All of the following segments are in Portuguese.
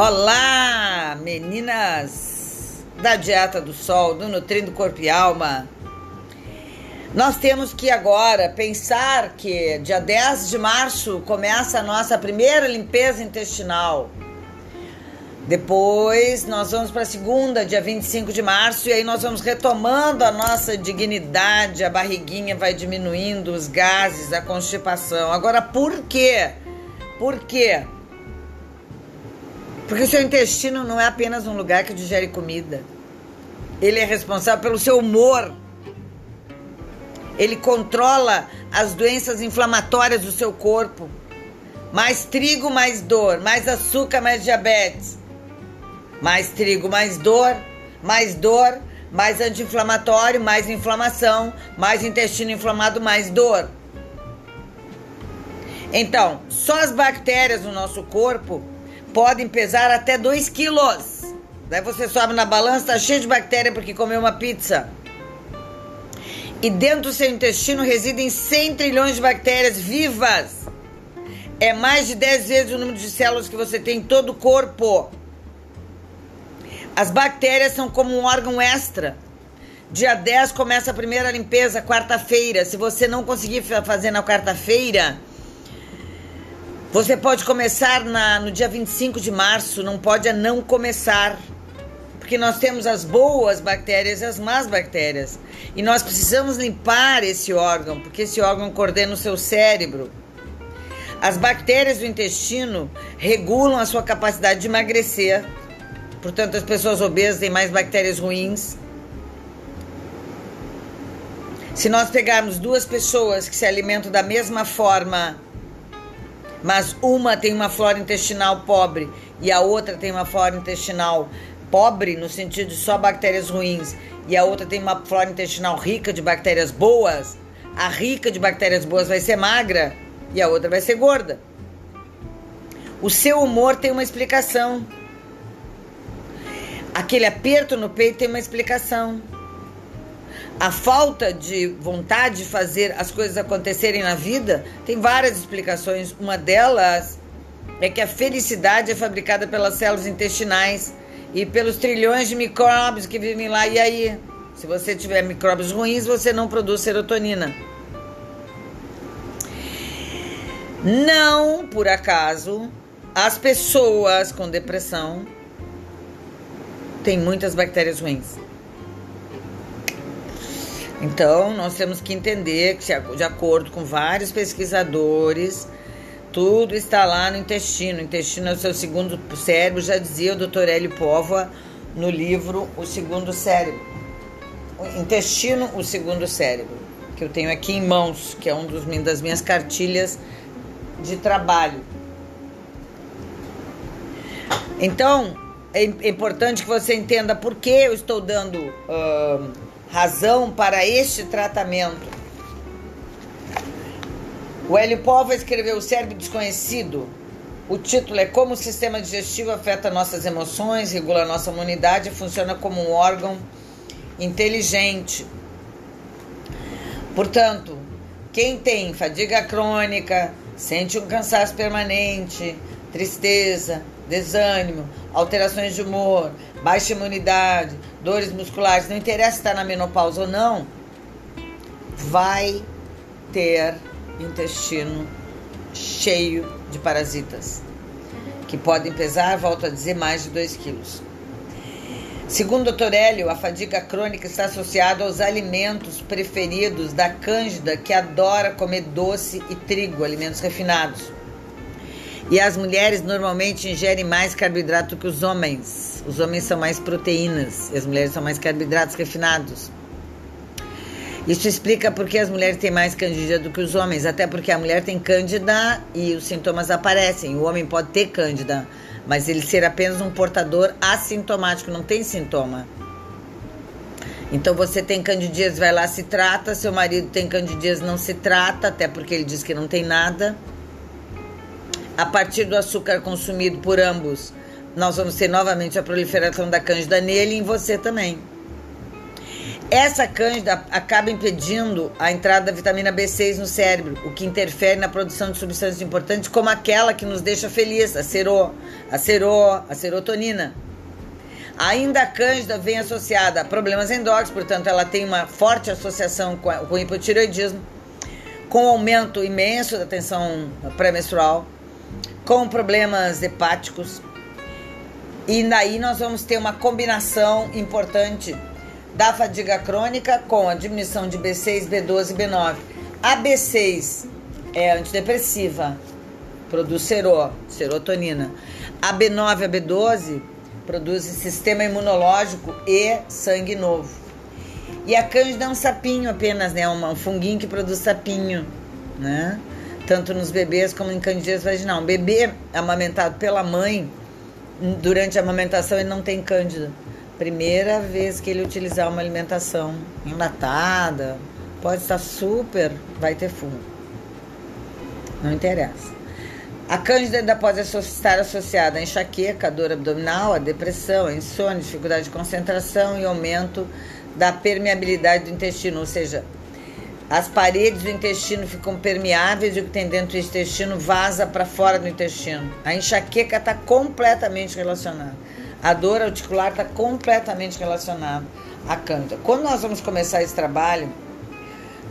Olá, meninas da Dieta do Sol, do Nutrindo Corpo e Alma. Nós temos que agora pensar que dia 10 de março começa a nossa primeira limpeza intestinal. Depois nós vamos para a segunda, dia 25 de março, e aí nós vamos retomando a nossa dignidade, a barriguinha vai diminuindo, os gases, a constipação. Agora, por quê? Por quê? Porque o seu intestino não é apenas um lugar que digere comida. Ele é responsável pelo seu humor. Ele controla as doenças inflamatórias do seu corpo. Mais trigo, mais dor. Mais açúcar, mais diabetes. Mais trigo, mais dor. Mais dor, mais anti-inflamatório, mais inflamação. Mais intestino inflamado, mais dor. Então, só as bactérias no nosso corpo podem pesar até 2 quilos. Daí você sobe na balança, tá cheio de bactéria porque comeu uma pizza. E dentro do seu intestino residem 100 trilhões de bactérias vivas. É mais de 10 vezes o número de células que você tem em todo o corpo. As bactérias são como um órgão extra. Dia 10 começa a primeira limpeza, quarta-feira. Se você não conseguir fazer na quarta-feira, você pode começar na, no dia 25 de março, não pode não começar. Porque nós temos as boas bactérias e as más bactérias. E nós precisamos limpar esse órgão, porque esse órgão coordena o seu cérebro. As bactérias do intestino regulam a sua capacidade de emagrecer. Portanto, as pessoas obesas têm mais bactérias ruins. Se nós pegarmos duas pessoas que se alimentam da mesma forma mas uma tem uma flora intestinal pobre e a outra tem uma flora intestinal pobre no sentido de só bactérias ruins e a outra tem uma flora intestinal rica de bactérias boas, a rica de bactérias boas vai ser magra e a outra vai ser gorda. O seu humor tem uma explicação. Aquele aperto no peito tem uma explicação a falta de vontade de fazer as coisas acontecerem na vida tem várias explicações. Uma delas é que a felicidade é fabricada pelas células intestinais e pelos trilhões de micróbios que vivem lá. E aí, se você tiver micróbios ruins, você não produz serotonina. Não, por acaso, as pessoas com depressão têm muitas bactérias ruins. Então, nós temos que entender que, de acordo com vários pesquisadores, tudo está lá no intestino. O intestino é o seu segundo cérebro, já dizia o Dr. Hélio Póvoa no livro O Segundo Cérebro. O intestino, o segundo cérebro, que eu tenho aqui em mãos, que é um dos, das minhas cartilhas de trabalho. Então, é importante que você entenda por que eu estou dando. Uh, razão para este tratamento. O Hélio Pova escreveu O Cérebro Desconhecido. O título é Como o sistema digestivo afeta nossas emoções, regula nossa imunidade e funciona como um órgão inteligente. Portanto, quem tem fadiga crônica, sente um cansaço permanente, tristeza, desânimo, alterações de humor, baixa imunidade, dores musculares, não interessa se está na menopausa ou não, vai ter intestino cheio de parasitas, que podem pesar, volto a dizer, mais de 2 quilos. Segundo o Dr. Hélio, a fadiga crônica está associada aos alimentos preferidos da cândida, que adora comer doce e trigo, alimentos refinados. E as mulheres normalmente ingerem mais carboidrato que os homens. Os homens são mais proteínas as mulheres são mais carboidratos refinados. Isso explica porque as mulheres têm mais cândida do que os homens, até porque a mulher tem cândida e os sintomas aparecem. O homem pode ter cândida, mas ele ser apenas um portador assintomático, não tem sintoma. Então você tem candidíase, vai lá se trata. Seu marido tem candidíase, não se trata, até porque ele diz que não tem nada a partir do açúcar consumido por ambos, nós vamos ter novamente a proliferação da cândida nele e em você também. Essa cândida acaba impedindo a entrada da vitamina B6 no cérebro, o que interfere na produção de substâncias importantes como aquela que nos deixa feliz, a sero, a sero, a serotonina. Ainda a cândida vem associada a problemas endócrinos, portanto, ela tem uma forte associação com, a, com o hipotireoidismo, com o aumento imenso da tensão pré-menstrual, com problemas hepáticos. E daí nós vamos ter uma combinação importante da fadiga crônica com a diminuição de B6, B12 e B9. A B6 é antidepressiva, produz sero, serotonina. A B9 e a B12 produzem sistema imunológico e sangue novo. E a cândida é um sapinho apenas, né? Um, funguinho que produz sapinho, né? Tanto nos bebês como em candidez vaginal. Um bebê amamentado pela mãe, durante a amamentação ele não tem cândida. Primeira vez que ele utilizar uma alimentação enlatada, pode estar super, vai ter fungo. Não interessa. A cândida ainda pode estar associada a enxaqueca, a dor abdominal, a depressão, a insônia, dificuldade de concentração e aumento da permeabilidade do intestino, ou seja, as paredes do intestino ficam permeáveis e o que tem dentro do intestino vaza para fora do intestino. A enxaqueca está completamente relacionada. A dor articular está completamente relacionada à cândida. Quando nós vamos começar esse trabalho,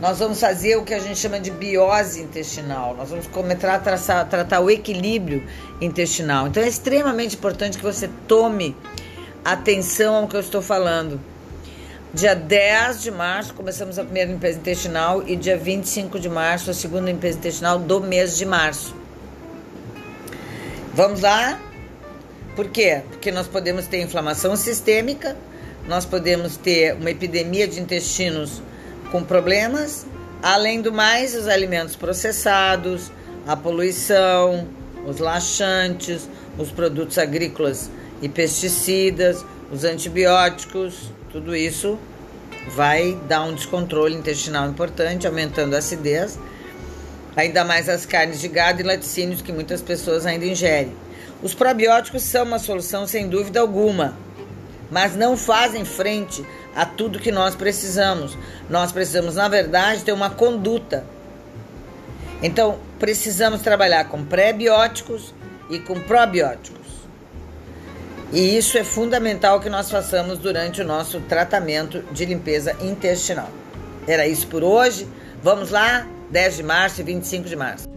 nós vamos fazer o que a gente chama de biose intestinal. Nós vamos começar a traçar, tratar o equilíbrio intestinal. Então é extremamente importante que você tome atenção ao que eu estou falando. Dia 10 de março começamos a primeira limpeza intestinal e dia 25 de março a segunda limpeza intestinal do mês de março. Vamos lá? Por quê? Porque nós podemos ter inflamação sistêmica, nós podemos ter uma epidemia de intestinos com problemas. Além do mais, os alimentos processados, a poluição, os laxantes, os produtos agrícolas e pesticidas, os antibióticos, tudo isso vai dar um descontrole intestinal importante, aumentando a acidez, ainda mais as carnes de gado e laticínios que muitas pessoas ainda ingerem. Os probióticos são uma solução sem dúvida alguma, mas não fazem frente a tudo que nós precisamos. Nós precisamos, na verdade, ter uma conduta. Então, precisamos trabalhar com pré-bióticos e com probióticos. E isso é fundamental que nós façamos durante o nosso tratamento de limpeza intestinal. Era isso por hoje. Vamos lá, 10 de março e 25 de março.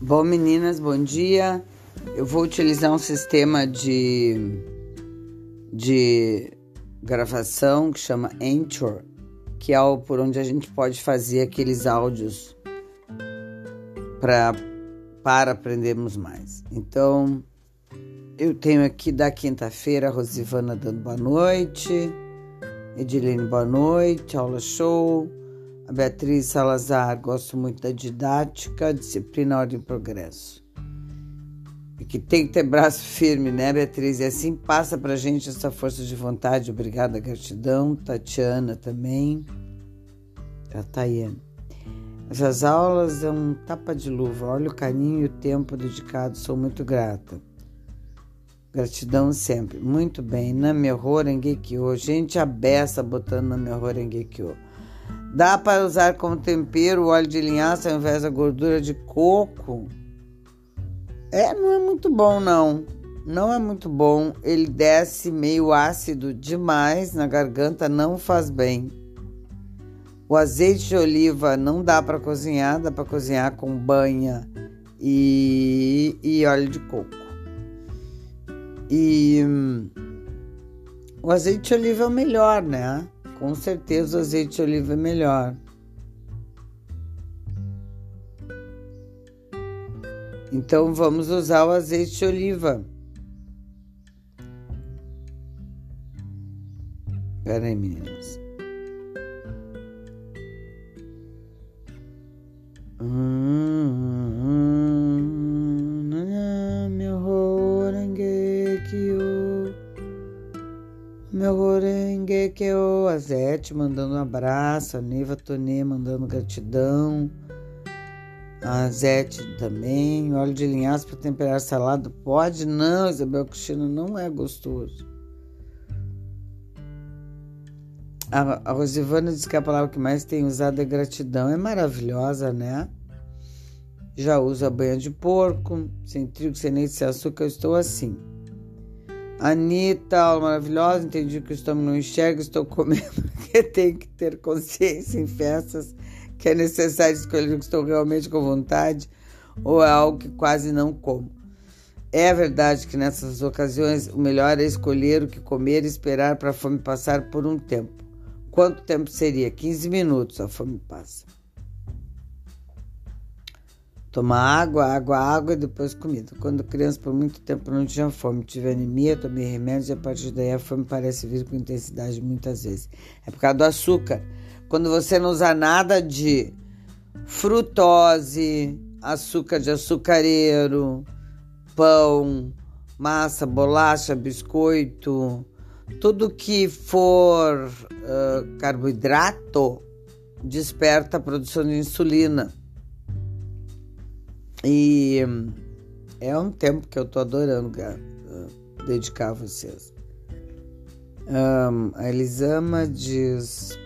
Bom, meninas, bom dia. Eu vou utilizar um sistema de, de gravação que chama Anchor, que é o por onde a gente pode fazer aqueles áudios pra, para aprendermos mais. Então, eu tenho aqui da quinta-feira a Rosivana dando boa noite, Edilene boa noite, aula show. A Beatriz Salazar, gosto muito da didática, disciplina, ordem e progresso. E que tem que ter braço firme, né, Beatriz? E assim passa pra gente essa força de vontade. Obrigada, gratidão. Tatiana também. A Tayane. Essas aulas é um tapa de luva. Olha o carinho e o tempo dedicado. Sou muito grata. Gratidão sempre. Muito bem. Na Horror Engekyo. Gente abessa botando na Horror Engekyo. Dá para usar como tempero o óleo de linhaça ao invés da gordura de coco? É, não é muito bom não. Não é muito bom. Ele desce meio ácido demais na garganta, não faz bem. O azeite de oliva não dá para cozinhar, dá para cozinhar com banha e, e óleo de coco. E hum, o azeite de oliva é o melhor, né? Com certeza o azeite de oliva é melhor. Então vamos usar o azeite de oliva. Pera aí, meninas. Azete mandando um abraço, a Neiva Tonê mandando gratidão, A Zete também. Óleo de linhaça para temperar salada. Pode? Não, Isabel Cristina, não é gostoso. A, a Rosivana diz que a palavra que mais tem usado é gratidão. É maravilhosa, né? Já uso a banha de porco, sem trigo, sem leite, sem açúcar, eu estou assim. Anitta, aula maravilhosa, entendi que o estômago não enxerga, estou comendo porque tem que ter consciência em festas, que é necessário escolher o que estou realmente com vontade ou é algo que quase não como. É verdade que nessas ocasiões o melhor é escolher o que comer e esperar para a fome passar por um tempo. Quanto tempo seria? 15 minutos a fome passa. Tomar água, água, água e depois comida. Quando criança, por muito tempo não tinha fome, tive anemia, tomei remédio e a partir daí a fome parece vir com intensidade muitas vezes. É por causa do açúcar. Quando você não usa nada de frutose, açúcar de açucareiro, pão, massa, bolacha, biscoito, tudo que for uh, carboidrato desperta a produção de insulina. E é um tempo que eu tô adorando dedicar a vocês. Um, a Elisama diz: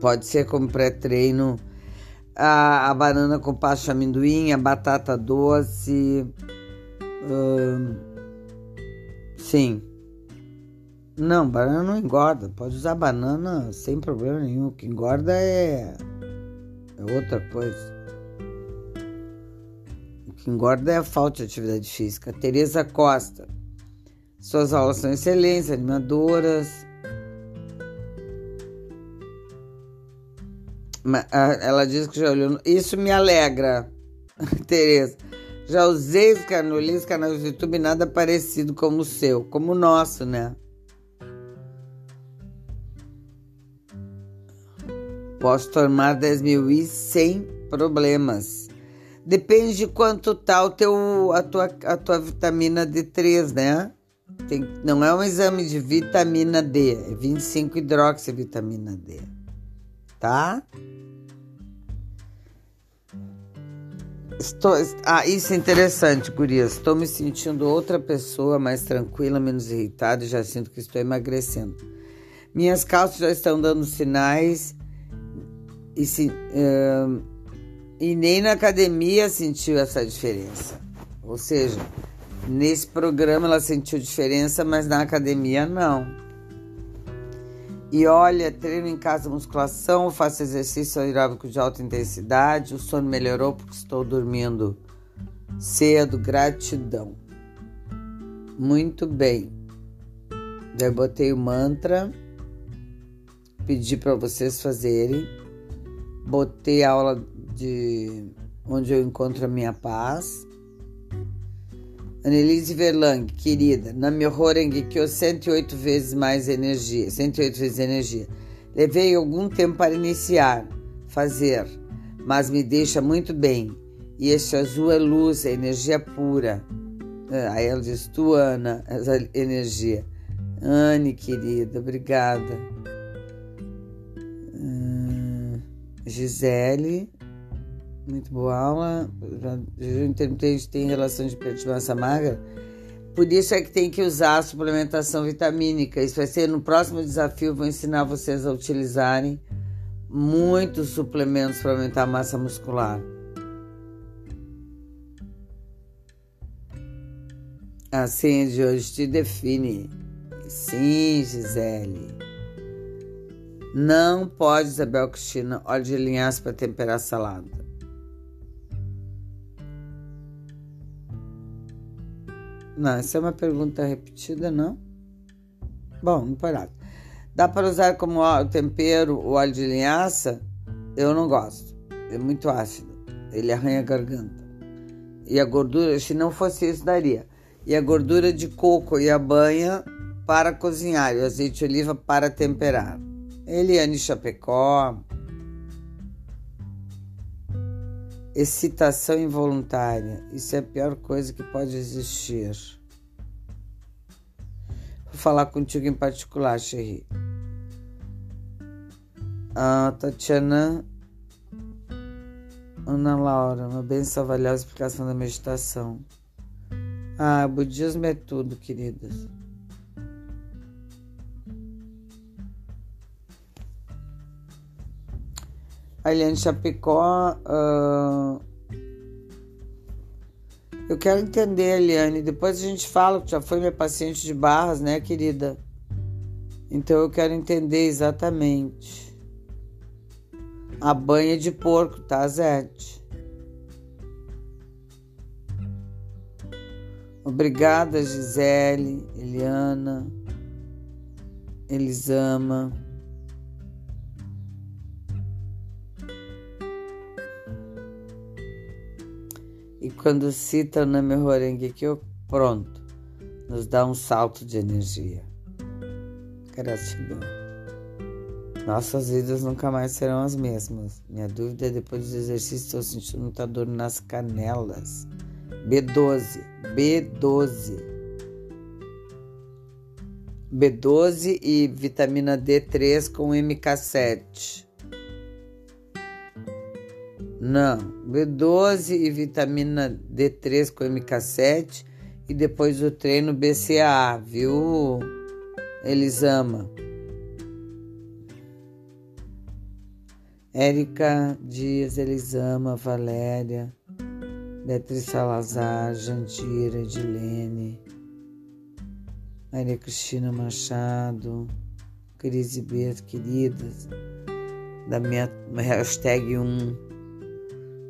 pode ser como pré-treino a, a, banana com pasta amendoim, a batata doce. Um, sim. Não, banana não engorda. Pode usar banana sem problema nenhum. O que engorda é é outra coisa. O que engorda é a falta de atividade física. Tereza Costa. Suas aulas são excelentes, animadoras. Ela diz que já olhou. Isso me alegra, Tereza. Já usei os canais, canais do YouTube, nada parecido como o seu, como o nosso, né? Posso tomar 10 mil I sem problemas. Depende de quanto tá o teu, a, tua, a tua vitamina D3, né? Tem, não é um exame de vitamina D, é 25 hidroxivitamina D. Tá? Estou, ah, isso é interessante, gurias. Estou me sentindo outra pessoa, mais tranquila, menos irritada e já sinto que estou emagrecendo. Minhas calças já estão dando sinais e, se, uh, e nem na academia sentiu essa diferença. Ou seja, nesse programa ela sentiu diferença, mas na academia não. E olha, treino em casa musculação, faço exercício aeróbico de alta intensidade, o sono melhorou porque estou dormindo cedo, gratidão. Muito bem. Daí botei o mantra, pedi para vocês fazerem botei a aula de onde eu encontro a minha paz. Annelise Verlang, querida, na que eu 108 vezes mais energia, 108 vezes energia. Levei algum tempo para iniciar, fazer, mas me deixa muito bem. E este azul é luz, é energia pura. Ah, aí ela diz, tu, Ana, essa energia. Anne, querida, obrigada. Gisele, muito boa aula. Jejum intermitente tem relação de peito de massa magra. Por isso é que tem que usar a suplementação vitamínica. Isso vai ser no próximo desafio. Vou ensinar vocês a utilizarem muitos suplementos para aumentar a massa muscular. A senha de hoje te define. Sim, Gisele. Não pode, Isabel Cristina, óleo de linhaça para temperar salada. Não, essa é uma pergunta repetida, não? Bom, não parado. Dá para usar como tempero o óleo de linhaça? Eu não gosto. É muito ácido. Ele arranha a garganta. E a gordura, se não fosse isso, daria. E a gordura de coco e a banha para cozinhar e o azeite de oliva para temperar. Eliane Chapecó. Excitação involuntária. Isso é a pior coisa que pode existir. Vou falar contigo em particular, Xerri. A Tatiana Ana Laura, uma benção valiosa explicação da meditação. Ah, budismo é tudo, queridas. A Eliane Chapecó. Uh, eu quero entender, Eliane. Depois a gente fala, que já foi minha paciente de barras, né, querida? Então eu quero entender exatamente. A banha de porco, tá, Zete? Obrigada, Gisele, Eliana, Elisama. E quando cita o nome Horengekyo, pronto, nos dá um salto de energia. Gratidão. Nossas vidas nunca mais serão as mesmas. Minha dúvida é depois do exercício estou sentindo muita dor nas canelas. B12, B12. B12 e vitamina D3 com MK7. Não, B12 e vitamina D3 com MK7 e depois do treino BCA, viu, Elisama? Érica Dias, Elisama, Valéria, Beatriz Salazar, Jandira, Edilene, Maria Cristina Machado, Cris e Beto, queridas, da minha hashtag 1.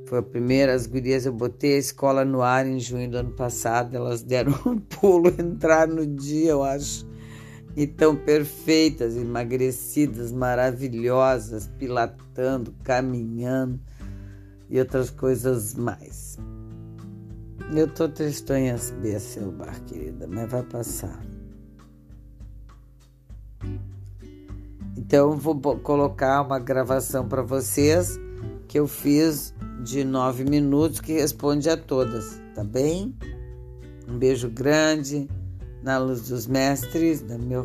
Foi a primeira, as gurias, eu botei a escola no ar em junho do ano passado, elas deram um pulo, entraram no dia, eu acho. E tão perfeitas, emagrecidas, maravilhosas, pilatando, caminhando e outras coisas mais. Eu tô tristonha a seu bar, querida, mas vai passar. Então, vou colocar uma gravação para vocês que eu fiz de nove minutos que responde a todas, tá bem? Um beijo grande na luz dos mestres, na meu